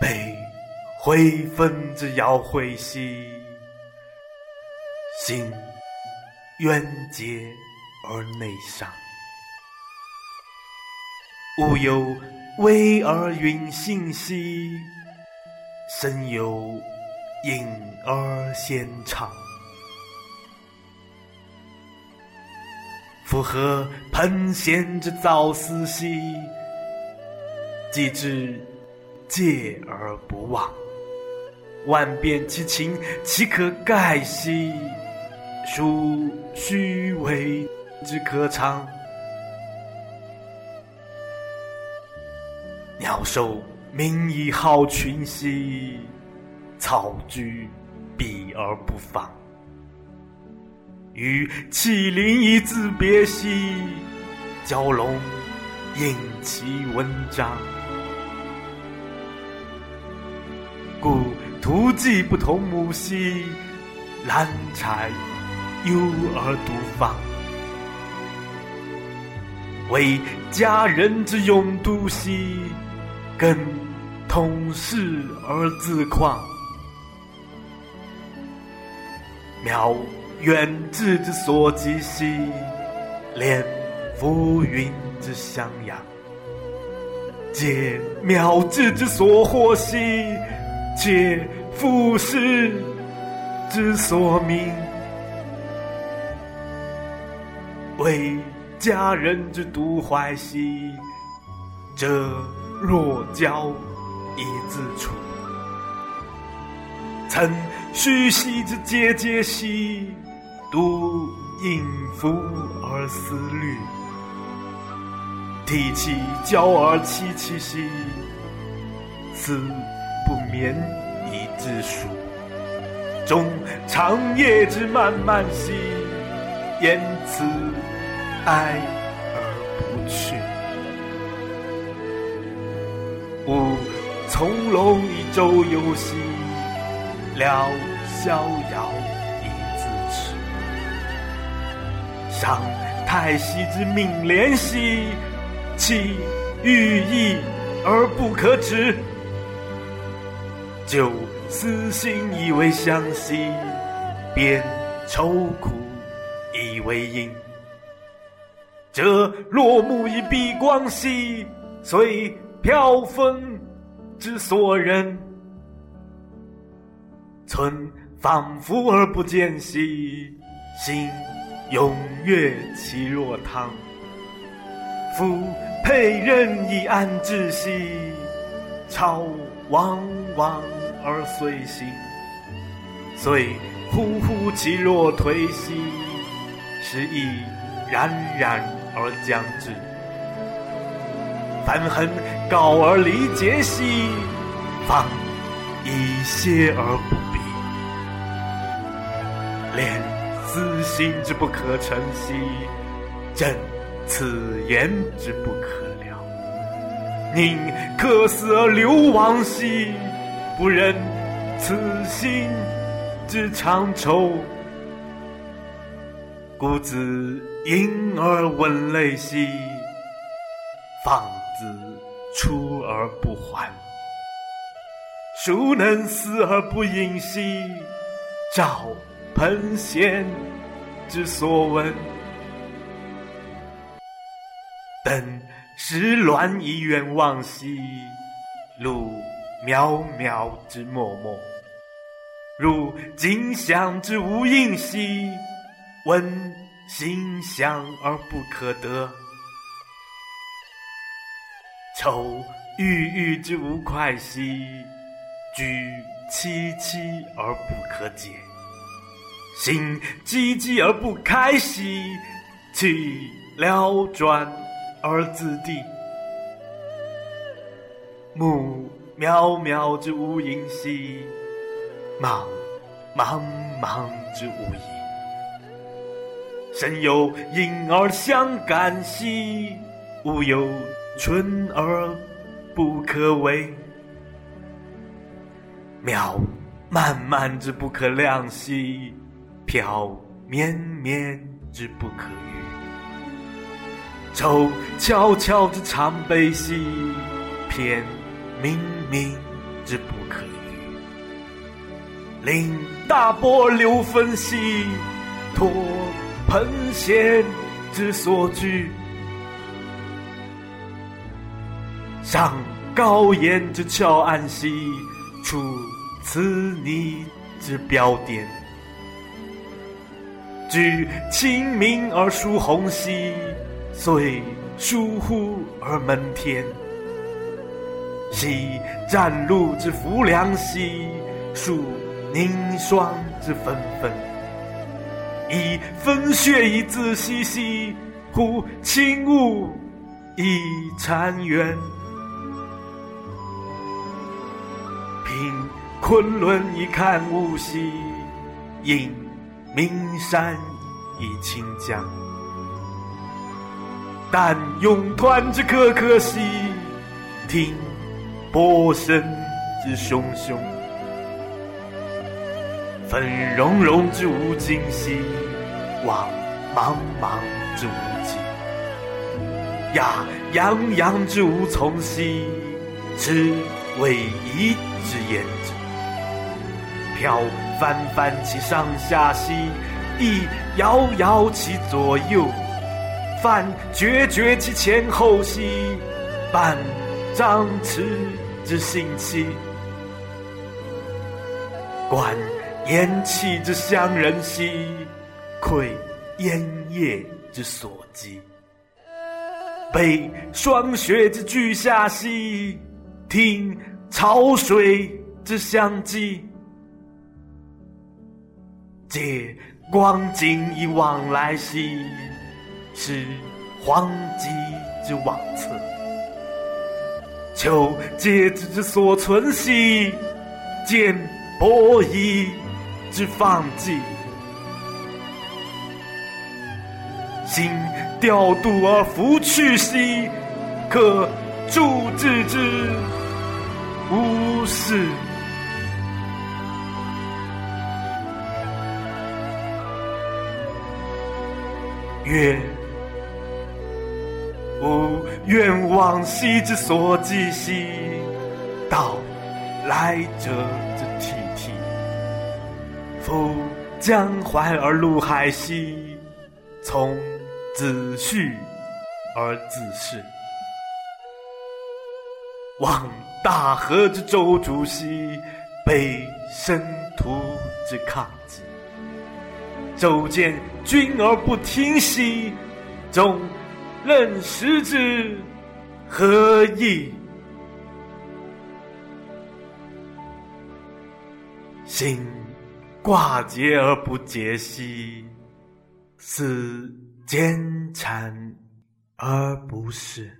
悲灰分之要会兮，心冤结而内伤。吾有微而运行兮，身有隐而先长。夫何喷涎之造思兮？既之戒而不忘。万变其情，岂可盖兮？孰虚伪之可长？鸟兽鸣以号群兮，草居避而不放。与麒麟以自别兮，蛟龙应其文章。图迹不同母兮，兰柴忧而独放。为佳人之用度兮，跟同室而自旷。渺。远志之所及兮，连浮云之相仰；皆渺志之所获兮，且俯视之所明。为佳人之独怀兮，则若娇以自处；曾虚兮之节节兮。独应夫而思虑，涕泣交而戚戚兮，思不眠以自数。终长夜之漫漫兮，言辞哀而不去。吾从容以周游兮，聊逍遥。以自持。伤太息之命连兮，岂欲意而不可止；就私心以为相兮，便愁苦以为因。则落木以蔽光兮，虽飘风之所人；存仿佛而不见兮，心。踊跃其若汤，夫佩刃以安志兮，操汪汪而遂行。遂呼呼其若颓兮，时亦冉冉而将至。凡恨告而离结兮，方以歇而不避。连。私心之不可成兮，朕此言之不可了。宁可死而流亡兮，不忍此心之长愁。故自婴而闻泪兮，放子出而不还。孰能死而不隐兮？照。喷涎之所闻，登时乱以远望兮，路渺渺之默默，如景想之无应兮，闻馨香而不可得，愁郁郁之无快兮，居凄凄而不可解。心寂寂而不开兮，气撩转而自地。目渺渺之无垠兮，茫茫茫之无垠。身有隐而相感兮，物有存而不可为。渺漫漫之不可量兮。飘绵绵之不可喻，愁悄悄之常悲兮；偏冥明之不可逾。令大波流分兮，托蟠仙之所居。上高岩之峭岸兮，处此泥之标点。举清明而数虹兮，遂疏忽而门天。兮战鹿之浮梁兮，数凝霜之纷纷。以风雪以自兮兮，乎轻雾以禅渊。凭昆仑以看物兮，应名山以清江。但咏湍之可可兮，听波声之汹汹。粉融融之无尽兮，望茫茫之无际。呀洋洋之无从兮，持逶迤之焉者。飘翻翻其上下兮，亦摇摇其左右。泛决绝其前后兮，半张弛之行期。观烟气之相人兮，窥烟叶之所及。悲霜雪之俱下兮，听潮水之相击。借光景以往来兮，是荒迹之往侧。求皆之之所存兮，见伯夷之放迹。心调度而弗去兮，可助治之无事。曰：吾愿往昔之所寄兮，道来者之涕涕。夫江淮而陆海兮，从子绪而自适。望大河之周主兮，悲生徒之抗击。周见君而不听兮，终任食之何益？心挂结而不结兮，思坚缠而不释。